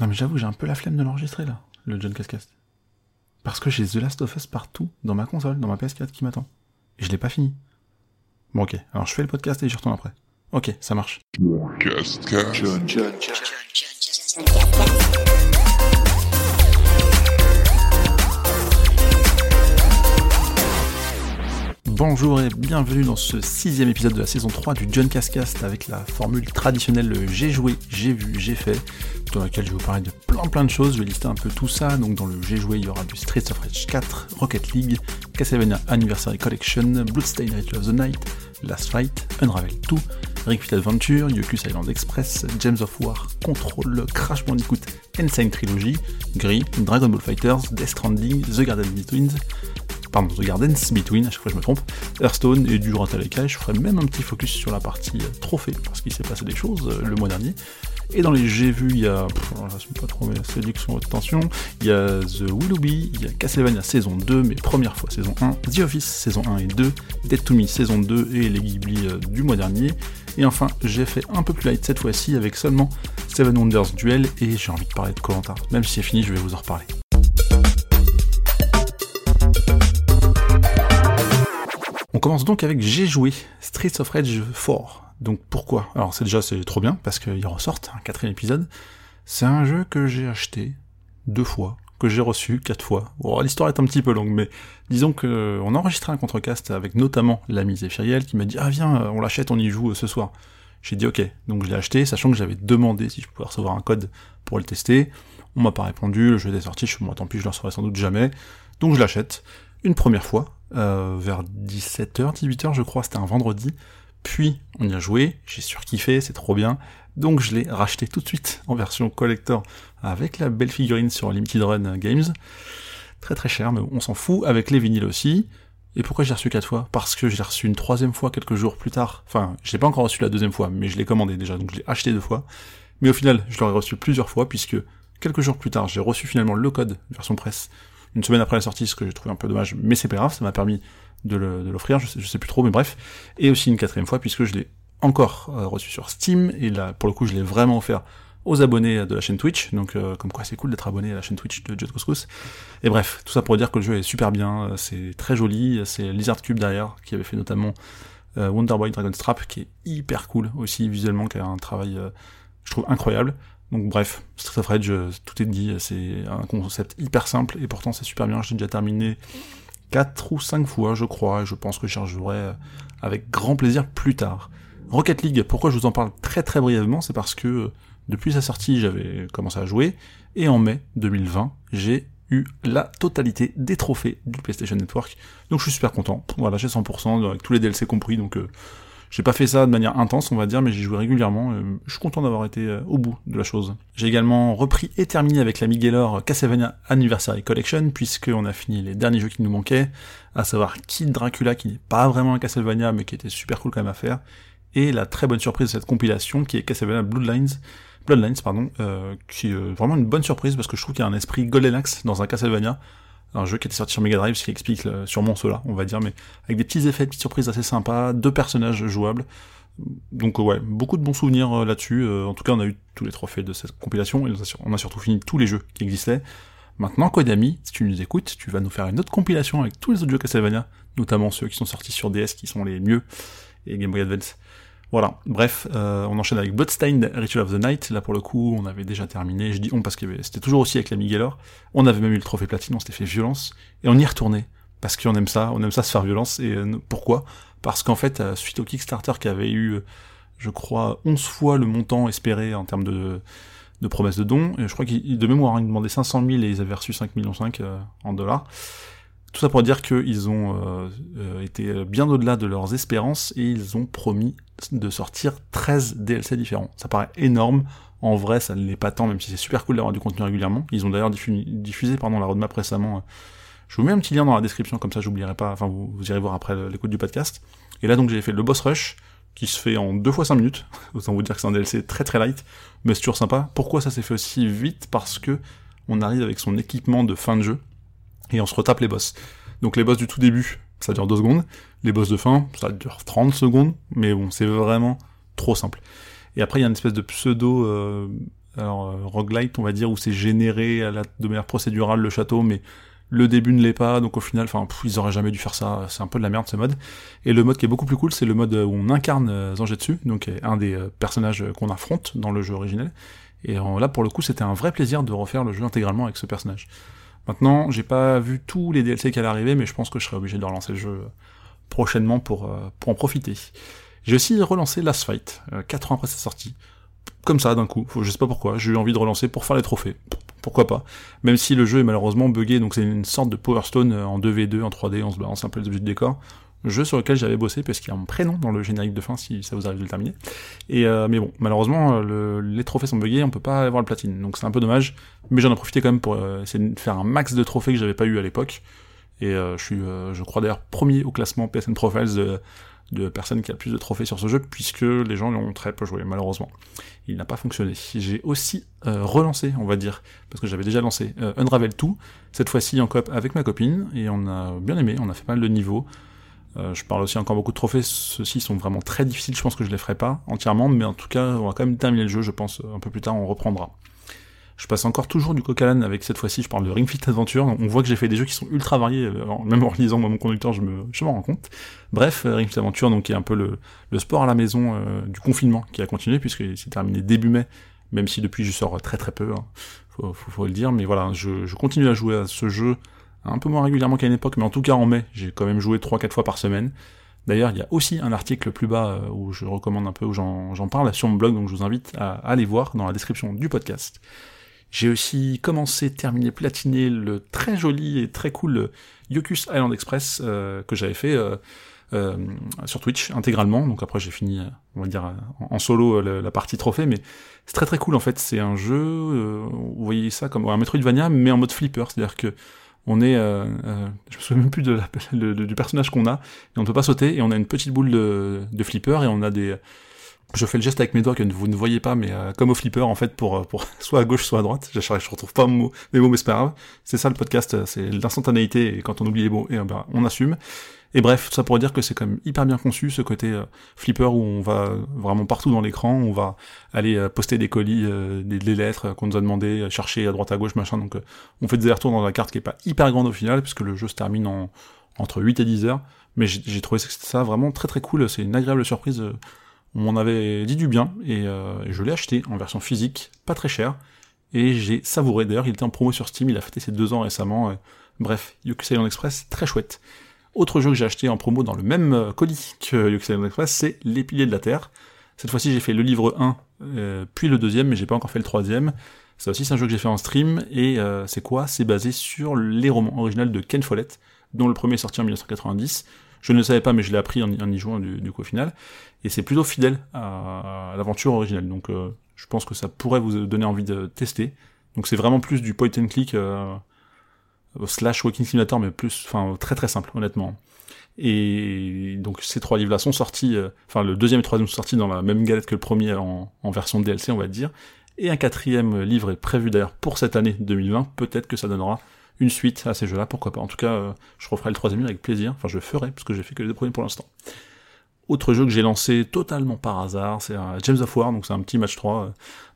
Non mais j'avoue, j'ai un peu la flemme de l'enregistrer là, le John Cascast. Parce que j'ai The Last of Us partout, dans ma console, dans ma PS4 qui m'attend. Et je l'ai pas fini. Bon ok, alors je fais le podcast et j'y retourne après. Ok, ça marche. Bonjour et bienvenue dans ce sixième épisode de la saison 3 du John Cascast avec la formule traditionnelle j'ai joué, j'ai vu, j'ai fait, dans laquelle je vais vous parler de plein plein de choses, je vais lister un peu tout ça, donc dans le j'ai joué il y aura du Streets of Rage 4, Rocket League, Castlevania Anniversary Collection, Bloodstained Ritual of the Night, Last Fight, Unravel 2, Ring Fit Adventure, Yoku's Island Express, James of War, Control, Crash Bandicoot, Insane Trilogy, Gris, Dragon Ball Fighters, Death Stranding, The Garden Between, pardon, The Gardens Between, à chaque fois je me trompe, Hearthstone et du Ratalaika, je ferai même un petit focus sur la partie euh, trophée, parce qu'il s'est passé des choses euh, le mois dernier. Et dans les j'ai vu, il y a, pff, alors, je pas trop mes sélections haute tension, il y a The Willoughby, il y a Castlevania saison 2, mais première fois saison 1, The Office saison 1 et 2, Dead to Me saison 2 et les Ghibli euh, du mois dernier. Et enfin, j'ai fait un peu plus light cette fois-ci avec seulement Seven Wonders Duel et j'ai envie de parler de Koh-Lanta. Même si c'est fini, je vais vous en reparler. Commence donc avec J'ai joué Streets of Rage 4. Donc pourquoi? Alors c'est déjà c'est trop bien parce qu'il ressort un quatrième épisode. C'est un jeu que j'ai acheté deux fois, que j'ai reçu quatre fois. Bon, l'histoire est un petit peu longue, mais disons que on a enregistré un contrecast avec notamment l'ami Zéphiriel qui m'a dit ah viens on l'achète on y joue euh, ce soir. J'ai dit ok, donc je l'ai acheté, sachant que j'avais demandé si je pouvais recevoir un code pour le tester. On m'a pas répondu, le jeu était sorti, je suis dit, tant pis je le recevrai sans doute jamais. Donc je l'achète une première fois, euh, vers 17h, 18h je crois, c'était un vendredi. Puis on y a joué, j'ai surkiffé, c'est trop bien. Donc je l'ai racheté tout de suite en version collector avec la belle figurine sur Limited Run Games. Très très cher, mais on s'en fout, avec les vinyles aussi. Et pourquoi j'ai reçu quatre fois? Parce que j'ai reçu une troisième fois quelques jours plus tard. Enfin, je l'ai pas encore reçu la deuxième fois, mais je l'ai commandé déjà, donc je l'ai acheté deux fois. Mais au final, je l'aurais reçu plusieurs fois, puisque quelques jours plus tard, j'ai reçu finalement le code version presse une semaine après la sortie, ce que j'ai trouvé un peu dommage, mais c'est pas grave, ça m'a permis de l'offrir, je sais, plus trop, mais bref. Et aussi une quatrième fois, puisque je l'ai encore euh, reçu sur Steam, et là, pour le coup, je l'ai vraiment offert aux abonnés de la chaîne Twitch, donc euh, comme quoi c'est cool d'être abonné à la chaîne Twitch de Jet Couscous. Et bref, tout ça pour dire que le jeu est super bien, euh, c'est très joli, c'est Lizard Cube derrière, qui avait fait notamment euh, Wonder Boy Dragon Strap, qui est hyper cool aussi visuellement, qui a un travail, je trouve, incroyable. Donc bref, Street of Rage, tout est dit, c'est un concept hyper simple, et pourtant c'est super bien, j'ai déjà terminé 4 ou 5 fois, je crois, et je pense que j'y rejouerai avec grand plaisir plus tard. Rocket League, pourquoi je vous en parle très très brièvement, c'est parce que depuis sa sortie, j'avais commencé à jouer, et en mai 2020, j'ai eu la totalité des trophées du PlayStation Network. Donc je suis super content. Voilà, j'ai 100%, avec tous les DLC compris, donc euh, j'ai pas fait ça de manière intense, on va dire, mais j'ai joué régulièrement. Euh, je suis content d'avoir été euh, au bout de la chose. J'ai également repris et terminé avec la Miguelor Castlevania Anniversary Collection, puisqu'on a fini les derniers jeux qui nous manquaient, à savoir Kid Dracula, qui n'est pas vraiment un Castlevania, mais qui était super cool quand même à faire, et la très bonne surprise de cette compilation, qui est Castlevania Bloodlines, Bloodlines, pardon, euh, qui est vraiment une bonne surprise parce que je trouve qu'il y a un esprit Golden Axe dans un Castlevania, un jeu qui était sorti sur Mega Drive, ce qui explique sûrement cela, on va dire, mais avec des petits effets, des petites surprises assez sympas, deux personnages jouables. Donc ouais, beaucoup de bons souvenirs euh, là-dessus. Euh, en tout cas, on a eu tous les trophées de cette compilation et on a surtout fini tous les jeux qui existaient. Maintenant, Kodami, si tu nous écoutes, tu vas nous faire une autre compilation avec tous les autres jeux Castlevania, notamment ceux qui sont sortis sur DS qui sont les mieux et Game Boy Advance. Voilà, bref, euh, on enchaîne avec Bloodstained Ritual of the Night. Là, pour le coup, on avait déjà terminé. Je dis on parce que c'était toujours aussi avec la Miguelor. On avait même eu le trophée platine, on s'était fait violence. Et on y retournait. Parce qu'on aime ça, on aime ça se faire violence. Et euh, pourquoi? Parce qu'en fait, euh, suite au Kickstarter qui avait eu, je crois, 11 fois le montant espéré en termes de, promesses de dons, je crois qu'ils, de mémoire, ils demandaient 500 000 et ils avaient reçu 5 millions 5 en dollars. Tout ça pour dire qu'ils ont été bien au-delà de leurs espérances et ils ont promis de sortir 13 DLC différents. Ça paraît énorme. En vrai, ça ne l'est pas tant, même si c'est super cool d'avoir du contenu régulièrement. Ils ont d'ailleurs diffusé, pardon, la roadmap récemment. Je vous mets un petit lien dans la description, comme ça j'oublierai pas, enfin vous, vous irez voir après l'écoute du podcast. Et là donc j'ai fait le boss rush, qui se fait en deux fois 5 minutes. Autant vous dire que c'est un DLC très très light, mais c'est toujours sympa. Pourquoi ça s'est fait aussi vite? Parce que on arrive avec son équipement de fin de jeu, et on se retape les boss. Donc les boss du tout début, ça dure 2 secondes, les boss de fin, ça dure 30 secondes, mais bon, c'est vraiment trop simple. Et après, il y a une espèce de pseudo euh, alors roguelite on va dire où c'est généré à la, de manière procédurale le château, mais le début ne l'est pas, donc au final, enfin, ils auraient jamais dû faire ça, c'est un peu de la merde ce mode. Et le mode qui est beaucoup plus cool, c'est le mode où on incarne Zangetsu, donc un des personnages qu'on affronte dans le jeu originel. Et là, pour le coup, c'était un vrai plaisir de refaire le jeu intégralement avec ce personnage. Maintenant, j'ai pas vu tous les DLC qui allaient arriver, mais je pense que je serai obligé de relancer le jeu prochainement pour, pour en profiter. J'ai aussi relancé Last Fight, 4 ans après sa sortie. Comme ça, d'un coup, je sais pas pourquoi, j'ai eu envie de relancer pour faire les trophées pourquoi pas. Même si le jeu est malheureusement buggé, donc c'est une sorte de Power Stone euh, en 2v2, en 3D, on se balance un peu les objets de décor. Jeu sur lequel j'avais bossé parce qu'il y a un prénom dans le générique de fin si ça vous arrive de le terminer. Et euh, mais bon, malheureusement euh, les trophées sont buggés, on peut pas avoir le platine, donc c'est un peu dommage. Mais j'en ai profité quand même pour essayer de faire un max de trophées que j'avais pas eu à l'époque. Et je suis, je crois d'ailleurs premier au classement PSN Profiles de, personnes qui a le plus de trophées sur ce jeu, puisque les gens l'ont très peu joué, malheureusement. Il n'a pas fonctionné. J'ai aussi euh, relancé, on va dire, parce que j'avais déjà lancé euh, Unravel 2, cette fois-ci en coop avec ma copine, et on a bien aimé, on a fait pas mal de niveaux. Euh, je parle aussi encore beaucoup de trophées, ceux-ci sont vraiment très difficiles, je pense que je les ferai pas entièrement, mais en tout cas, on va quand même terminer le jeu, je pense, un peu plus tard, on reprendra. Je passe encore toujours du coq avec cette fois-ci, je parle de Ring Fit Adventure. On voit que j'ai fait des jeux qui sont ultra variés, euh, même en lisant mon conducteur, je me, je m'en rends compte. Bref, euh, Ring Fit Adventure, donc qui est un peu le, le sport à la maison euh, du confinement qui a continué puisque c'est terminé début mai, même si depuis je sors très très peu, hein. faut, faut, le dire. Mais voilà, je, je continue à jouer à ce jeu un peu moins régulièrement qu'à une époque, mais en tout cas en mai, j'ai quand même joué 3-4 fois par semaine. D'ailleurs, il y a aussi un article plus bas où je recommande un peu, où j'en parle sur mon blog, donc je vous invite à aller voir dans la description du podcast. J'ai aussi commencé, terminé, platiné le très joli et très cool Yokus Island Express euh, que j'avais fait euh, euh, sur Twitch intégralement. Donc après j'ai fini, on va dire en, solo la, partie trophée, mais c'est très très cool en fait. C'est un jeu, vous voyez ça comme un Metroidvania, mais en mode flipper, c'est-à-dire que on est, je me souviens même plus de du personnage qu'on a, et on ne peut pas sauter, et on a une petite boule de, de flipper, et on a des je fais le geste avec mes doigts que vous ne voyez pas, mais euh, comme au flipper en fait pour euh, pour soit à gauche soit à droite. Je, je retrouve pas mes mots, mais c'est pas grave. C'est ça le podcast, euh, c'est l'instantanéité et quand on oublie les mots, et ben on assume. Et bref, ça pourrait dire que c'est quand même hyper bien conçu ce côté flipper où on va vraiment partout dans l'écran, on va aller poster des colis, des, des, lettres qu'on nous a demandé, chercher à droite à gauche machin. Donc on fait des retours dans la carte qui est pas hyper grande au final puisque le jeu se termine en entre 8 et 10 heures. Mais j'ai trouvé ça vraiment très très cool. C'est une agréable surprise on m'en avait dit du bien, et, euh, je l'ai acheté en version physique, pas très cher, et j'ai savouré. D'ailleurs, il était en promo sur Steam, il a fêté ses deux ans récemment. Euh, bref, Yokusai Express, très chouette. Autre jeu que j'ai acheté en promo dans le même euh, colis que Yokusai Express, c'est Les Piliers de la Terre. Cette fois-ci, j'ai fait le livre 1, puis le deuxième, mais j'ai pas encore fait le troisième. Ça aussi, un jeu que j'ai fait en stream, et c'est quoi? C'est basé sur les romans originaux de Ken Follett, dont le premier est sorti en 1990. Je ne le savais pas, mais je l'ai appris en, y jouant du, coup au final. Et c'est plutôt fidèle à, l'aventure originelle. Donc euh, je pense que ça pourrait vous donner envie de tester. Donc c'est vraiment plus du point and click euh, slash walking simulator, mais plus, enfin très très simple honnêtement. Et donc ces trois livres-là sont sortis, euh, enfin le deuxième et le troisième sont sortis dans la même galette que le premier en version DLC, on va dire. Et un quatrième livre est prévu d'ailleurs pour cette année 2020. Peut-être que ça donnera une suite à ces jeux-là, pourquoi pas. En tout cas, euh, je referai le troisième avec plaisir. Enfin, je ferai, parce que j'ai fait que les deux premiers pour l'instant. Autre jeu que j'ai lancé totalement par hasard, c'est James of War, donc c'est un petit match 3, euh,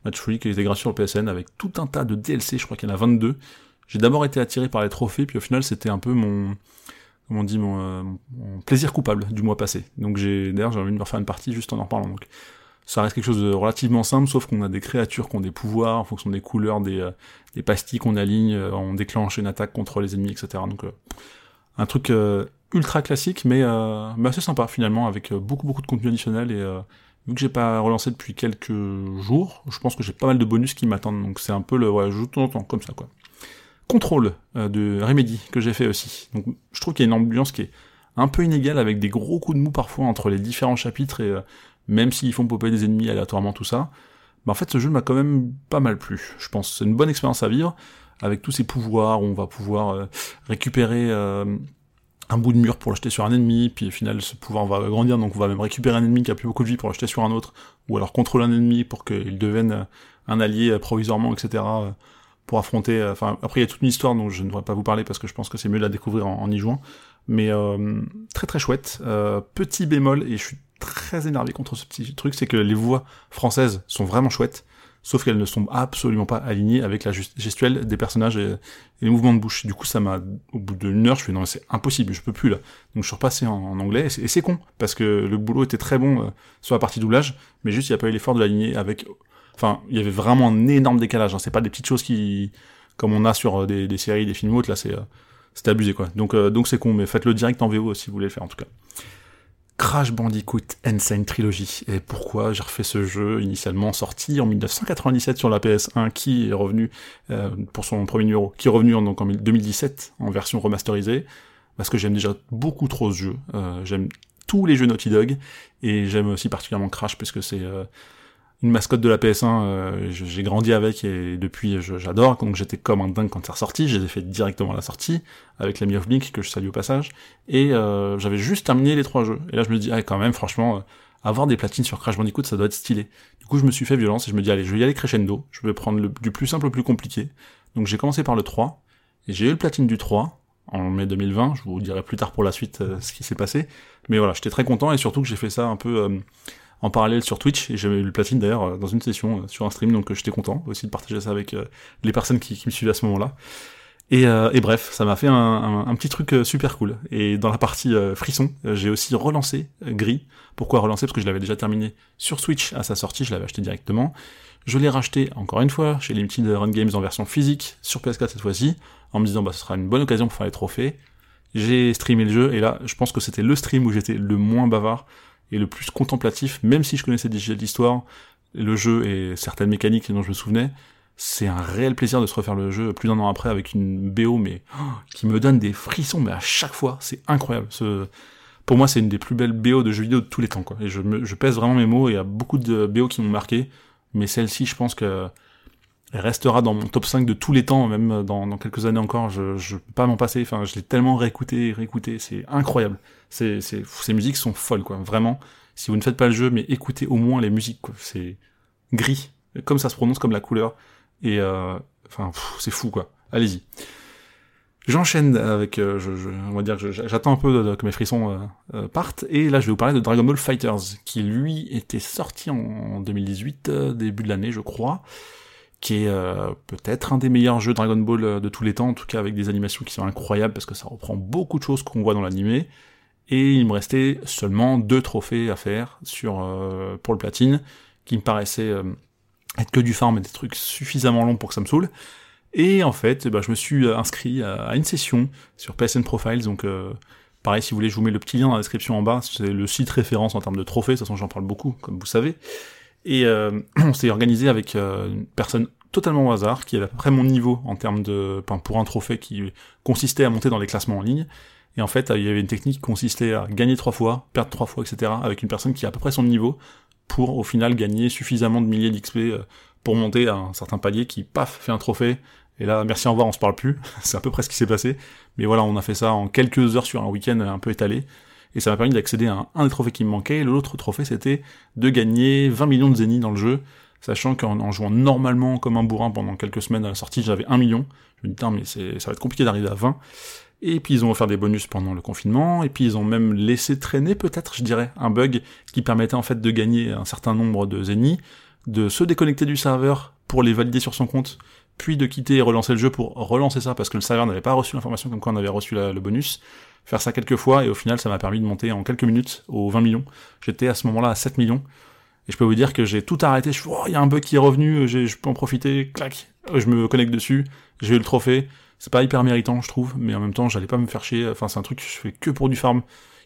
match free qui était gratuit sur le PSN avec tout un tas de DLC, je crois qu'il y en a 22. J'ai d'abord été attiré par les trophées, puis au final c'était un peu mon, comment on dit, mon, euh, mon, plaisir coupable du mois passé. Donc j'ai, d'ailleurs j'ai envie de me refaire une partie juste en en reparlant. Ça reste quelque chose de relativement simple, sauf qu'on a des créatures qui ont des pouvoirs en fonction des couleurs, des, euh, des pastilles qu'on aligne, euh, on déclenche une attaque contre les ennemis, etc. Donc euh, un truc ultra classique, mais, mais, assez sympa finalement, avec beaucoup beaucoup de contenu additionnel et vu que j'ai pas relancé depuis quelques jours, je pense que j'ai pas mal de bonus qui m'attendent, donc c'est un peu le ouais, je joue tout temps comme ça quoi. Contrôle de Remedy que j'ai fait aussi. Donc je trouve qu'il y a une ambiance qui est un peu inégale avec des gros coups de mou parfois entre les différents chapitres et même s'ils font popper des ennemis aléatoirement, tout ça, bah en fait ce jeu m'a quand même pas mal plu, je pense. C'est une bonne expérience à vivre, avec tous ces pouvoirs, on va pouvoir euh, récupérer euh, un bout de mur pour le jeter sur un ennemi, puis au final ce pouvoir va grandir, donc on va même récupérer un ennemi qui a plus beaucoup de vie pour le jeter sur un autre, ou alors contrôler un ennemi pour qu'il devienne un allié provisoirement, etc. pour affronter... Enfin, après il y a toute une histoire dont je ne devrais pas vous parler parce que je pense que c'est mieux de la découvrir en, y jouant, mais euh, très très chouette. petit bémol, et je suis très énervé contre ce petit truc, c'est que les voix françaises sont vraiment chouettes. sauf qu'elles ne sont absolument pas alignées avec la gestuelle des personnages et, les mouvements de bouche. Du coup, ça m'a, au bout d'une heure, je suis non, c'est impossible, je peux plus là. Donc je suis repassé en, anglais, et c'est con, parce que le boulot était très bon euh, sur la partie doublage, mais juste il n'y a pas eu l'effort de l'aligner avec... Enfin, il y avait vraiment un énorme décalage, hein. c'est pas des petites choses qui... comme on a sur euh, des, séries, des films autres, là c'est... Euh, c'était abusé quoi. Donc donc c'est con, mais faites-le direct en VO si vous voulez le faire en tout cas. Crash Bandicoot Insane Trilogy. Et pourquoi j'ai refait ce jeu initialement sorti en 1997 sur la PS1, qui est revenu euh, pour son premier numéro, qui est revenu en, donc en 2017 en version remasterisée, parce que j'aime déjà beaucoup trop ce jeu. Euh, j'aime tous les jeux Naughty Dog et j'aime aussi particulièrement Crash puisque c'est euh, une mascotte de la PS1, euh, j'ai grandi avec et depuis j'adore, donc j'étais comme un dingue quand c'est ressorti, je les ai fait directement la sortie, avec l'ami of Blink que je salue au passage, et euh, j'avais juste terminé les trois jeux. Et là je me dis, ah quand même, franchement, euh, avoir des platines sur Crash Bandicoot, ça doit être stylé. Du coup je me suis fait violence et je me dis, allez, je vais y aller crescendo, je vais prendre le, du plus simple au plus compliqué. Donc j'ai commencé par le 3, et j'ai eu le platine du 3, en mai 2020, je vous dirai plus tard pour la suite ce qui s'est passé, mais voilà, j'étais très content, et surtout que j'ai fait ça un peu en parallèle sur Twitch, et j'avais eu le platine d'ailleurs euh, dans une session euh, sur un stream, donc euh, j'étais content aussi de partager ça avec les personnes qui, me suivaient à ce moment-là. Et, et, bref, ça m'a fait un, un, petit truc super cool. Et dans la partie frisson, j'ai aussi relancé Gris. Pourquoi relancer Parce que je l'avais déjà terminé sur Switch à sa sortie, je l'avais acheté directement. Je l'ai racheté encore une fois chez Limited Run Games en version physique sur PS4 cette fois-ci, en me disant bah ce sera une bonne occasion pour faire les trophées. J'ai streamé le jeu et là, je pense que c'était le stream où j'étais le moins bavard et le plus contemplatif, même si je connaissais déjà l'histoire, le jeu et certaines mécaniques dont je me souvenais, c'est un réel plaisir de se refaire le jeu plus d'un an après avec une BO mais oh, qui me donne des frissons mais à chaque fois c'est incroyable. Ce... Pour moi c'est une des plus belles BO de jeux vidéo de tous les temps. Et je, je pèse vraiment mes mots et il y a beaucoup de BO qui m'ont marqué, mais celle-ci je pense que elle restera dans mon top 5 de tous les temps, même dans, quelques années encore, je, je peux pas m'en passer, enfin, je l'ai tellement réécouté, réécouté, c'est incroyable. C'est, c'est, ces musiques sont folles, quoi, vraiment. Si vous ne faites pas le jeu, mais écoutez au moins les musiques, c'est gris, comme ça se prononce, comme la couleur, et euh, enfin, c'est fou, quoi. Allez-y. J'enchaîne avec, euh, je, je, on va dire, j'attends un peu que mes frissons euh, partent, et là je vais vous parler de Dragon Ball Fighters, qui lui était sorti en 2018, début de l'année je crois, qui est euh, peut-être un des meilleurs jeux Dragon Ball euh, de tous les temps, en tout cas avec des animations qui sont incroyables parce que ça reprend beaucoup de choses qu'on voit dans l'animé. Et il me restait seulement deux trophées à faire sur euh, pour le platine, qui me paraissaient être que du farm et des trucs suffisamment longs pour que ça me saoule. Et en fait, bah, je me suis inscrit à, une session sur PSN Profiles, donc pareil, si vous voulez, je vous mets le petit lien dans la description en bas, c'est le site référence en termes de trophées, de toute façon j'en parle beaucoup, comme vous savez. Et euh, on s'est organisé avec euh, une personne totalement au hasard, qui avait à peu près mon niveau en termes de, pour un trophée qui consistait à monter dans les classements en ligne. Et en fait, il y avait une technique qui consistait à gagner trois fois, perdre trois fois, etc. avec une personne qui a à peu près son niveau pour au final gagner suffisamment de milliers d'XP euh, pour monter à un certain palier qui, paf, fait un trophée. Et là, merci, au revoir, on se parle plus. C'est à peu près ce qui s'est passé. Mais voilà, on a fait ça en quelques heures sur un week-end un peu étalé et ça m'a permis d'accéder à un, des trophées qui me manquait, et l'autre trophée c'était de gagner 20 millions de zéniths dans le jeu, sachant qu'en jouant normalement comme un bourrin pendant quelques semaines à la sortie, j'avais 1 million, je me dis, mais ça va être compliqué d'arriver à 20, et puis ils ont offert des bonus pendant le confinement, et puis ils ont même laissé traîner peut-être, je dirais, un bug qui permettait en fait de gagner un certain nombre de zéniths, de se déconnecter du serveur pour les valider sur son compte, puis de quitter et relancer le jeu pour relancer ça parce que le serveur n'avait pas reçu l'information comme quoi on avait reçu le bonus, faire ça quelques fois, et au final, ça m'a permis de monter en quelques minutes aux 20 millions. J'étais à ce moment-là à 7 millions. Et je peux vous dire que j'ai tout arrêté. Je suis, oh, il y a un bug qui est revenu, je peux en profiter, clac. Je me connecte dessus, j'ai eu le trophée. C'est pas hyper méritant, je trouve, mais en même temps, j'allais pas me faire chier. Enfin, c'est un truc que je fais que pour du farm.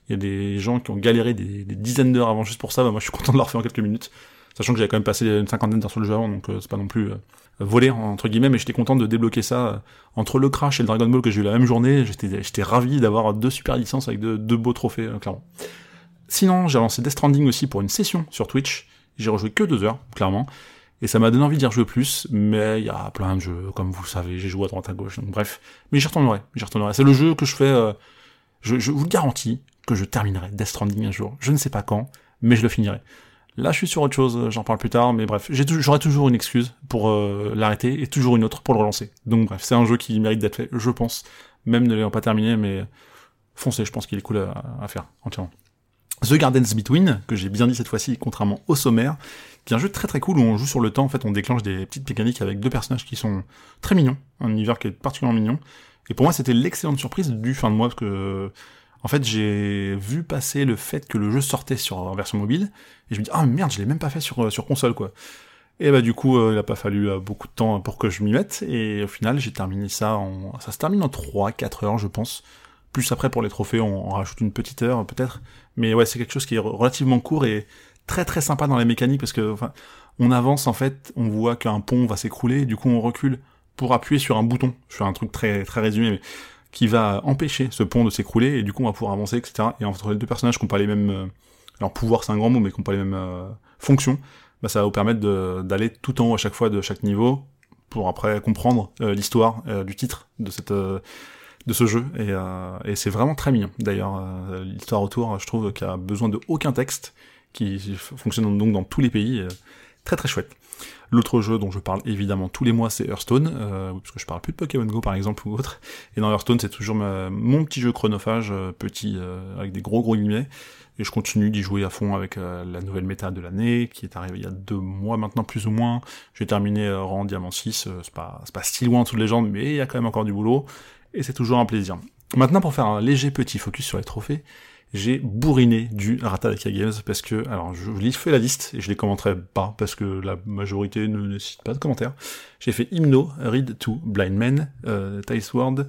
Il y a des gens qui ont galéré des, dizaines d'heures avant juste pour ça. Bah, moi, je suis content de leur faire en quelques minutes. Sachant que j'avais quand même passé une cinquantaine d'heures sur le jeu avant, donc euh, c'est pas non plus euh, volé entre guillemets, mais j'étais content de débloquer ça euh, entre le Crash et le Dragon Ball que j'ai eu la même journée. J'étais j'étais ravi d'avoir deux super licences avec deux, beaux trophées, clairement. Sinon, j'ai lancé Death Stranding aussi pour une session sur Twitch. J'ai rejoué que deux heures, clairement. Et ça m'a donné envie d'y rejouer plus, mais il y a plein de jeux, comme vous savez, j'ai joué à droite à gauche, donc bref. Mais j'y retournerai, j'y retournerai. C'est le jeu que je fais, je, je vous garantis que je terminerai Death Stranding un jour. Je ne sais pas quand, mais je le finirai. Là, je suis sur autre chose, j'en parle plus tard, mais bref, j'aurai toujours une excuse pour euh, l'arrêter et toujours une autre pour le relancer. Donc bref, c'est un jeu qui mérite d'être fait, je pense, même ne l'ayant pas terminé, mais foncez, je pense qu'il est cool à, faire entièrement. The Gardens Between, que j'ai bien dit cette fois-ci, contrairement au sommaire, qui est un jeu très très cool où on joue sur le temps, en fait on déclenche des petites mécaniques avec deux personnages qui sont très mignons, un univers qui est particulièrement mignon, et pour moi c'était l'excellente surprise du fin de mois, parce que en fait j'ai vu passer le fait que le jeu sortait sur version mobile, et je me dis ah merde je l'ai même pas fait sur, sur console quoi. Et bah du coup, euh, il a pas fallu euh, beaucoup de temps pour que je m'y mette, et au final j'ai terminé ça en... ça se termine en 3-4 heures je pense, plus après pour les trophées on, rajoute une petite heure peut-être, mais ouais c'est quelque chose qui est relativement court et très très sympa dans les mécaniques parce que enfin, on avance en fait, on voit qu'un pont va s'écrouler, du coup on recule pour appuyer sur un bouton. Je fais un truc très très résumé, mais qui va empêcher ce pont de s'écrouler et du coup on va pouvoir avancer, etc. Et entre les deux personnages qui n'ont pas les mêmes, euh, alors pouvoir c'est un grand mot, mais qui n'ont pas les mêmes euh, fonctions, bah, ça va vous permettre d'aller tout en haut à chaque fois de chaque niveau pour après comprendre euh, l'histoire du titre de cette de ce jeu et, et c'est vraiment très mignon. D'ailleurs l'histoire autour, je trouve qu'il a besoin de aucun texte qui fonctionne donc dans tous les pays. Euh, très très chouette. L'autre jeu dont je parle évidemment tous les mois, c'est Hearthstone, euh, parce que je parle plus de Pokémon Go par exemple ou autre. Et dans Hearthstone, c'est toujours mon petit jeu chronophage, euh, petit avec des gros gros guillemets. Et je continue d'y jouer à fond avec la nouvelle méta de l'année, qui est arrivée il y a deux mois maintenant plus ou moins. J'ai terminé rang Diamant 6, c'est pas, pas si loin toutes les gens, mais il y a quand même encore du boulot. Et c'est toujours un plaisir. Maintenant, pour faire un léger petit focus sur les trophées, j'ai bourriné du Ratalaika Games parce que, alors je, je fait la liste et je les commenterai pas parce que la majorité ne nécessite pas de commentaires. J'ai fait Hymno, Read to Blind Men, euh, World,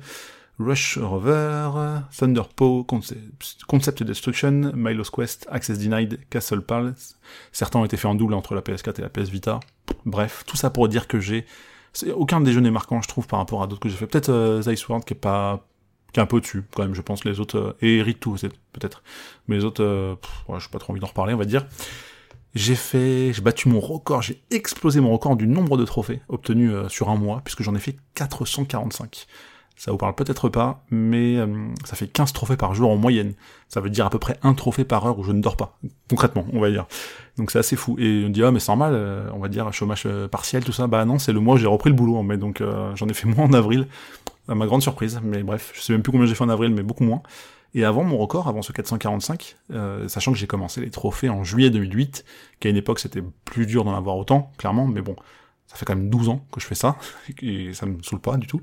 Rush Rover, Thunderpaw, Concept, Destruction, Milo's Quest, Access Denied, Castle Palace. Certains ont été faits en double entre la PS4 et la PS Vita. Bref, tout ça pour dire que j'ai aucun déjeuner marquant, je trouve, par rapport à d'autres que j'ai fait. Peut-être euh, World qui est pas qui est un peu dessus quand même je pense les autres euh, et Ritu peut-être mais les autres euh, ouais, j'ai pas trop envie d'en reparler on va dire j'ai fait j'ai battu mon record j'ai explosé mon record du nombre de trophées obtenus euh, sur un mois puisque j'en ai fait 445 ça vous parle peut-être pas, mais ça fait 15 trophées par jour en moyenne. Ça veut dire à peu près un trophée par heure où je ne dors pas, concrètement, on va dire. Donc c'est assez fou. Et on dit, ah mais c'est normal, on va dire chômage partiel, tout ça. Bah non, c'est le mois où j'ai repris le boulot en mai, donc j'en ai fait moins en avril à ma grande surprise. Mais bref, je sais même plus combien j'ai fait en avril, mais beaucoup moins. Et avant mon record, avant ce 445, euh, sachant que j'ai commencé les trophées en juillet 2008, qu'à une époque c'était plus dur d'en avoir autant, clairement, mais bon, ça fait quand même 12 ans que je fais ça, et ça me saoule pas du tout.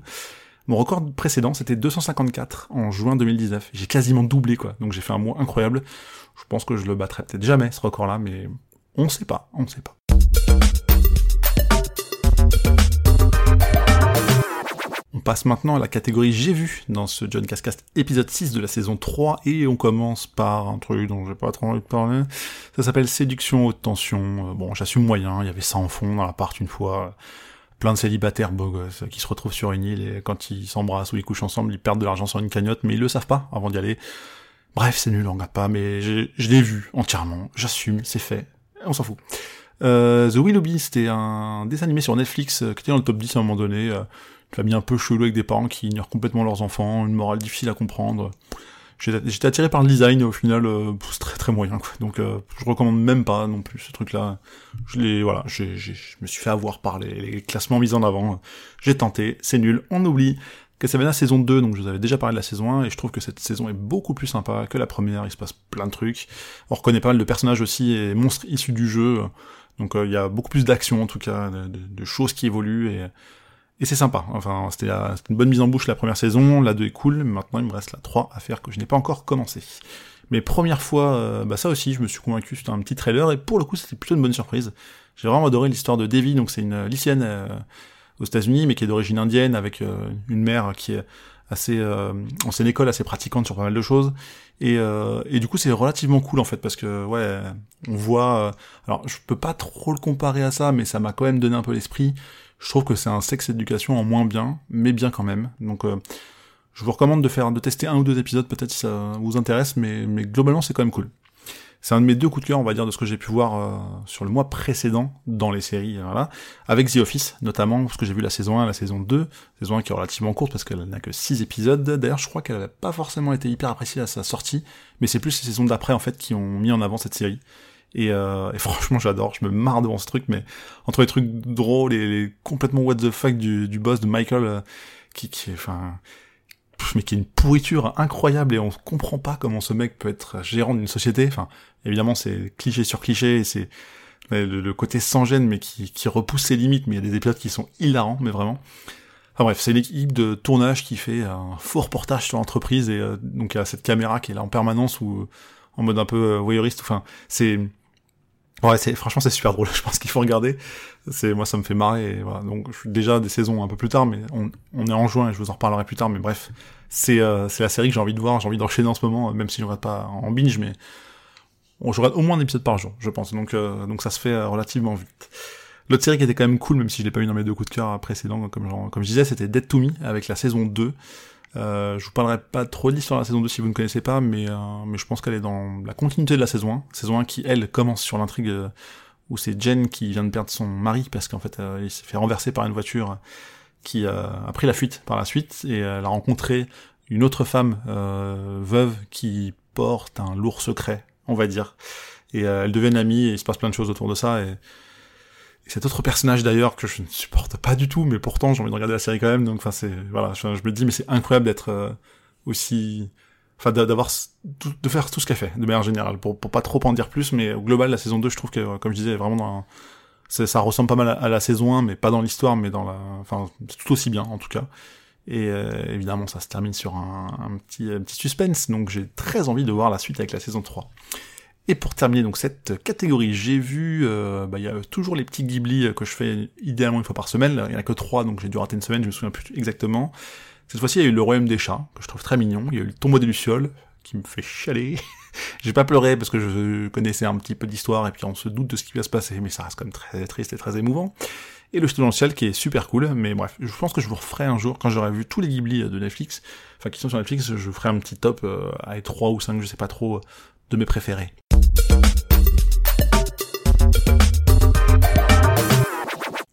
Mon record précédent, c'était 254 en juin 2019. J'ai quasiment doublé, quoi. Donc j'ai fait un mois incroyable. Je pense que je le battrai peut-être jamais, ce record-là, mais on sait pas, on sait pas. Passe maintenant à la catégorie J'ai vu dans ce John Cascast épisode 6 de la saison 3 et on commence par un truc dont j'ai pas trop envie de parler. Ça s'appelle Séduction haute tension. Euh, bon, j'assume moyen, il y avait ça en fond dans l'appart une fois. Plein de célibataires beaux gosses qui se retrouvent sur une île et quand ils s'embrassent ou ils couchent ensemble, ils perdent de l'argent sur une cagnotte, mais ils le savent pas avant d'y aller. Bref, c'est nul, on regarde pas, mais je l'ai vu entièrement, j'assume, c'est fait, on s'en fout. Euh, The Willoughby, c'était un dessin animé sur Netflix euh, qui était dans le top 10 à un moment donné famille un peu chelou avec des parents qui ignorent complètement leurs enfants, une morale difficile à comprendre. J'étais attiré par le design, au final, euh, c'est très très moyen, quoi. Donc, euh, je recommande même pas non plus ce truc-là. Je l'ai, voilà, je me suis fait avoir par les, classements mis en avant. J'ai tenté, c'est nul, on oublie. Castlevania saison 2, donc je vous avais déjà parlé de la saison 1, et je trouve que cette saison est beaucoup plus sympa que la première, il se passe plein de trucs. On reconnaît pas mal de personnages aussi, et monstres issus du jeu. Donc euh, il y a beaucoup plus d'action en tout cas, de, de, choses qui évoluent, et et c'est sympa. Enfin, c'était une bonne mise en bouche la première saison, la 2 est cool, maintenant il me reste la 3 à faire que je n'ai pas encore commencé. Mais première fois, euh, bah ça aussi, je me suis convaincu, c'était un petit trailer, et pour le coup, c'était plutôt une bonne surprise. J'ai vraiment adoré l'histoire de Devi, donc c'est une lycéenne euh, aux États-Unis, mais qui est d'origine indienne, avec euh, une mère qui est assez c'est une école assez pratiquante sur pas mal de choses et, et du coup c'est relativement cool en fait parce que ouais on voit alors je peux pas trop le comparer à ça mais ça m'a quand même donné un peu l'esprit je trouve que c'est un sexe éducation en moins bien, mais bien quand même. Donc euh, je vous recommande de faire, de tester un ou deux épisodes peut-être si ça vous intéresse, mais, mais globalement c'est quand même cool. C'est un de mes deux coups de cœur, on va dire, de ce que j'ai pu voir euh, sur le mois précédent dans les séries, voilà, avec The Office, notamment, parce que j'ai vu la saison 1 la saison 2, saison 1 qui est relativement courte parce qu'elle n'a que 6 épisodes, d'ailleurs je crois qu'elle n'a pas forcément été hyper appréciée à sa sortie, mais c'est plus les saisons d'après en fait qui ont mis en avant cette série. Euh, et, franchement, j'adore, je me marre devant ce truc, mais entre les trucs drôles et les complètement what the fuck du, du boss de Michael, euh, qui, qui, enfin, mais qui est une pourriture incroyable et on comprend pas comment ce mec peut être gérant d'une société. Enfin, évidemment, c'est cliché sur cliché, et c'est le, côté sans gêne, mais qui, qui repousse ses limites. Mais il y a des épisodes qui sont hilarants, mais vraiment. Enfin bref, c'est l'équipe de tournage qui fait un faux reportage sur l'entreprise et euh, donc il y a cette caméra qui est là en permanence ou en mode un peu voyeuriste. Enfin, c'est ouais, c'est franchement c'est super drôle. Je pense qu'il faut regarder. C'est moi ça me fait marrer. Et voilà. Donc je suis déjà des saisons un peu plus tard, mais on, on est en juin et je vous en reparlerai plus tard. Mais bref, c'est euh, c'est la série que j'ai envie de voir. J'ai envie d'enchaîner en ce moment, même si je regarde pas en binge, mais on je au moins un épisode par jour, je pense. Donc donc ça se fait relativement vite. L'autre série qui était quand même cool, même si je l'ai pas eu dans mes deux coups de cœur précédents, comme, comme je disais, c'était Dead to Me, avec la saison 2. Euh, je vous parlerai pas trop de l'histoire de la saison 2 si vous ne connaissez pas, mais, euh, mais je pense qu'elle est dans la continuité de la saison 1. Saison 1 qui, elle, commence sur l'intrigue euh, où c'est Jen qui vient de perdre son mari parce qu'en fait, il s'est fait renverser par une voiture qui a pris la fuite par la suite et elle a rencontré une autre femme veuve qui porte un lourd secret, on va dire. Et elles deviennent amies et il se passe plein de choses autour de ça et et cet autre personnage d'ailleurs que je ne supporte pas du tout, mais pourtant j'ai envie de regarder la série quand même. Donc enfin c'est voilà, je, me dis mais c'est incroyable d'être euh, aussi, enfin d'avoir de faire tout ce qu'elle fait de manière générale. Pour pour pas trop en dire plus, mais au global la saison 2 je trouve que comme je disais vraiment dans ça ressemble pas mal à, la saison 1, mais pas dans l'histoire, mais dans la, enfin tout aussi bien en tout cas. Et euh, évidemment, ça se termine sur un, un, petit, un petit suspense, donc j'ai très envie de voir la suite avec la saison 3. Et pour terminer donc cette catégorie, j'ai vu, euh, bah, il y a toujours les petits Ghibli que je fais idéalement une fois par semaine. Il y en a que trois, donc j'ai dû rater une semaine, je me souviens plus exactement. Cette fois-ci, il y a eu le Royaume des chats, que je trouve très mignon. Il y a eu le Tombeau des lucioles, qui me fait chialer. j'ai pas pleuré parce que je connaissais un petit peu d'histoire et puis on se doute de ce qui va se passer, mais ça reste quand même très triste et très émouvant. Et le Studio ciel qui est super cool, mais bref, je pense que je vous referai un jour, quand j'aurai vu tous les Ghibli de Netflix, enfin qui sont sur Netflix, je vous ferai un petit top euh, à 3 ou 5, je sais pas trop, de mes préférés.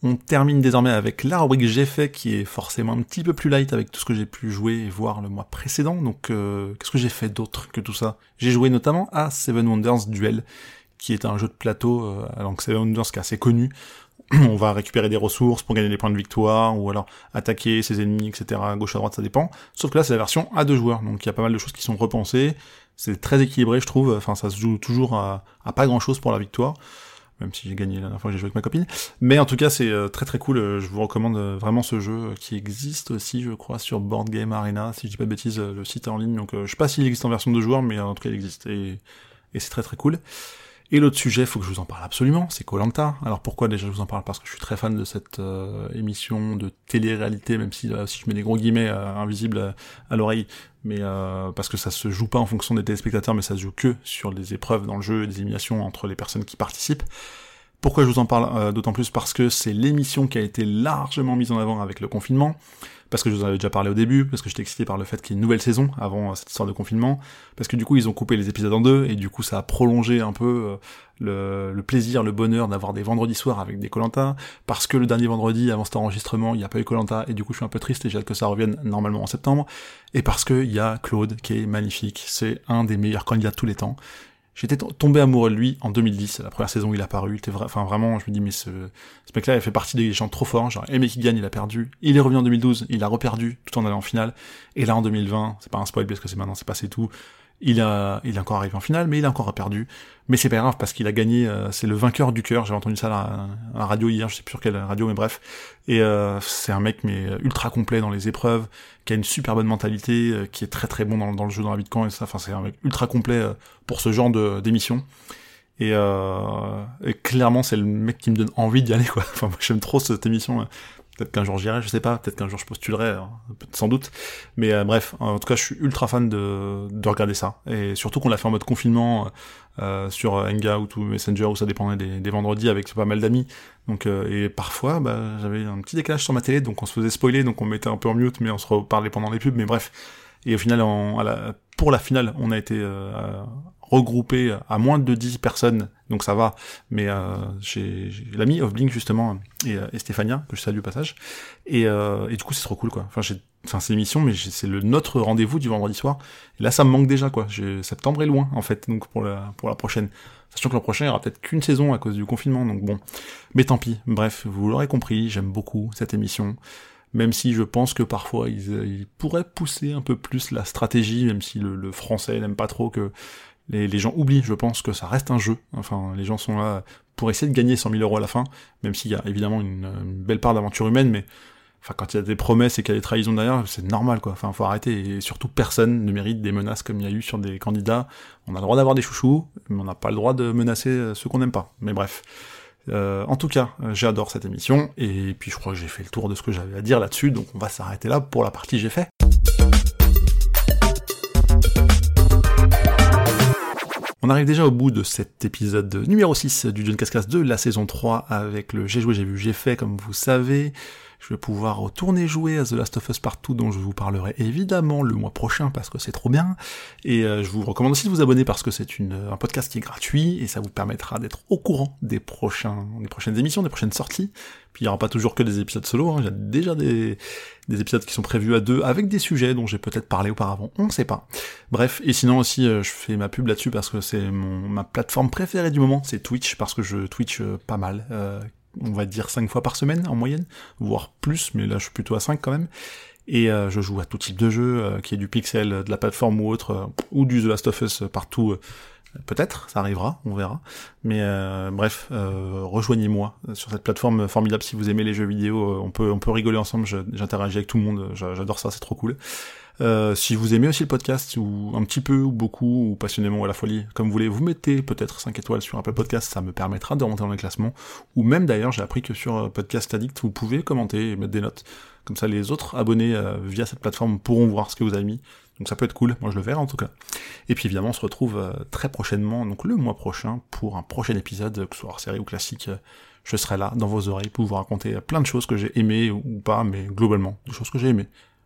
On termine désormais avec la rubrique j'ai fait qui est forcément un petit peu plus light avec tout ce que j'ai pu jouer et voir le mois précédent. Donc euh, qu'est-ce que j'ai fait d'autre que tout ça? J'ai joué notamment à Seven Wonders Duel qui est un jeu de plateau, euh, alors que Seven Wonders qui est assez connu. On va récupérer des ressources pour gagner des points de victoire ou alors attaquer ses ennemis, etc. Gauche à droite, ça dépend. Sauf que là c'est la version à deux joueurs, donc il y a pas mal de choses qui sont repensées. C'est très équilibré, je trouve. Enfin, ça se joue toujours à, à pas grand chose pour la victoire même si j'ai gagné la dernière fois que j'ai joué avec ma copine. Mais en tout cas, c'est euh, très très cool. Euh, je vous recommande euh, vraiment ce jeu qui existe aussi, je crois, sur Board Game Arena. Si je dis pas de bêtises, le site est en ligne. Donc, je sais pas s'il existe en version de joueur, mais en tout cas, il existe et, et c'est très très cool. Et l'autre sujet, faut que je vous en parle absolument, c'est Colanta. Alors pourquoi déjà je vous en parle? Parce que je suis très fan de cette euh, émission de télé-réalité, même si, si je mets des gros guillemets euh, invisibles à, l'oreille, mais euh, parce que ça se joue pas en fonction des téléspectateurs, mais ça se joue que sur les épreuves dans le jeu et des éliminations entre les personnes qui participent. Pourquoi je vous en parle D'autant plus parce que c'est l'émission qui a été largement mise en avant avec le confinement parce que je vous en avais déjà parlé au début, parce que j'étais excité par le fait qu'il y ait une nouvelle saison avant euh, cette histoire de confinement, parce que du coup ils ont coupé les épisodes en deux, et du coup ça a prolongé un peu euh, le, plaisir, le bonheur d'avoir des vendredis soirs avec des Colanta, parce que le dernier vendredi avant cet enregistrement il n'y a pas eu Colanta, et du coup je suis un peu triste et j'ai hâte que ça revienne normalement en septembre, et parce que il y a Claude qui est magnifique, c'est un des meilleurs candidats de tous les temps, J'étais tombé amoureux de lui en 2010, la première saison où il a paru. Vrai... Enfin, vraiment, je me dis, mais ce, ce mec-là, il fait partie des gens trop forts. Genre, aimé qui gagne, il a perdu. Il est revenu en 2012, il a reperdu tout en allant en finale. Et là, en 2020, c'est pas un spoil parce que c'est maintenant, c'est passé tout. Il a, il est encore arrivé en finale, mais il a encore perdu. Mais c'est pas grave parce qu'il a gagné. Euh, c'est le vainqueur du cœur. J'avais entendu ça à la, radio hier, je sais plus sur quelle radio, mais bref. Et euh, c'est un mec mais ultra complet dans les épreuves, qui a une super bonne mentalité, euh, qui est très très bon dans, le jeu, dans la vie de camp et ça. Enfin, c'est un mec ultra complet pour ce genre de d'émission. Et, et, clairement, c'est le mec qui me donne envie d'y aller, quoi. Enfin, moi, j'aime trop cette émission. Peut-être qu'un jour j'irai, je sais pas. Peut-être qu'un jour je postulerai, hein, sans doute. Mais euh, bref, en tout cas, je suis ultra fan de, de regarder ça. Et surtout qu'on l'a fait en mode confinement euh, sur Hangout ou Messenger, où ça dépendait des, des vendredis avec pas mal d'amis. Donc euh, et parfois, bah, j'avais un petit décalage sur ma télé, donc on se faisait spoiler, donc on mettait un peu en mute, mais on se reparlait pendant les pubs. Mais bref. Et au final, à la, pour la finale, on a été euh, regroupé à moins de 10 personnes, donc ça va. Mais euh, j'ai l'ami of Blink justement et, euh, et, Stéphania que je salue au passage. Et, euh, et du coup c'est trop cool quoi. Enfin enfin c'est l'émission, mais c'est le notre rendez-vous du vendredi soir. Et là ça me manque déjà quoi. Septembre est loin en fait, donc pour la pour la prochaine. Sachant que la prochaine il y aura peut-être qu'une saison à cause du confinement, donc bon. Mais tant pis. Bref, vous l'aurez compris, j'aime beaucoup cette émission. même si je pense que parfois ils, pourraient pousser un peu plus la stratégie, même si le, français n'aime pas trop que les, gens oublient, je pense que ça reste un jeu. Enfin, les gens sont là pour essayer de gagner 100 000 euros à la fin, même s'il y a évidemment une, une belle part d'aventure humaine, mais Enfin, quand il y a des promesses et qu'il y a des trahisons derrière, c'est normal, quoi. Enfin, faut arrêter. Et surtout, personne ne mérite des menaces comme il y a eu sur des candidats. On a le droit d'avoir des chouchous, mais on n'a pas le droit de menacer euh, ceux qu'on n'aime pas. Mais bref. Euh, en tout cas, euh, j'adore cette émission, et puis je crois que j'ai fait le tour de ce que j'avais à dire là-dessus, donc on va s'arrêter là pour la partie j'ai fait. On arrive déjà au bout de cet épisode numéro 6 du John Cascas de la saison 3 avec le J'ai joué, j'ai vu, j'ai fait, comme vous savez. Je vais pouvoir retourner jouer à The Last of Us Partout dont je vous parlerai évidemment le mois prochain parce que c'est trop bien. Et euh, je vous recommande aussi de vous abonner parce que c'est un podcast qui est gratuit et ça vous permettra d'être au courant des prochains, des prochaines émissions, des prochaines sorties. Puis il n'y aura pas toujours que des épisodes solo, hein. a déjà des, des épisodes qui sont prévus à deux avec des sujets dont j'ai peut-être parlé auparavant, on ne sait pas. Bref, et sinon aussi euh, je fais ma pub là-dessus parce que c'est ma plateforme préférée du moment, c'est Twitch parce que je Twitch euh, pas mal, on va dire 5 fois par semaine en moyenne, voire plus, mais là je suis plutôt à 5 quand même. Et euh, je joue à tout type de jeu, euh, qui est du pixel, de la plateforme ou autre, euh, ou du The Last of Us partout. Peut-être, ça arrivera, on verra. Mais bref, rejoignez-moi sur cette plateforme formidable si vous aimez les jeux vidéo. on peut on peut rigoler ensemble. J'interagis avec tout le monde. J'adore ça, c'est trop cool. Euh, si vous aimez aussi le podcast, ou un petit peu, ou beaucoup, ou passionnément à la folie, comme vous voulez, vous mettez peut-être 5 étoiles sur Apple Podcast, ça me permettra de remonter dans les classements. Ou même d'ailleurs, j'ai appris que sur euh, Podcast Addict, vous pouvez commenter et mettre des notes. Comme ça, les autres abonnés euh, via cette plateforme pourront voir ce que vous avez mis. Donc ça peut être cool, moi je le verrai en tout cas. Et puis évidemment, on se retrouve très prochainement, donc le mois prochain, pour un prochain épisode, que ce soit hors série ou classique. Je serai là, dans vos oreilles, pour vous raconter plein de choses que j'ai aimées ou pas, mais globalement, des choses que j'ai aimées.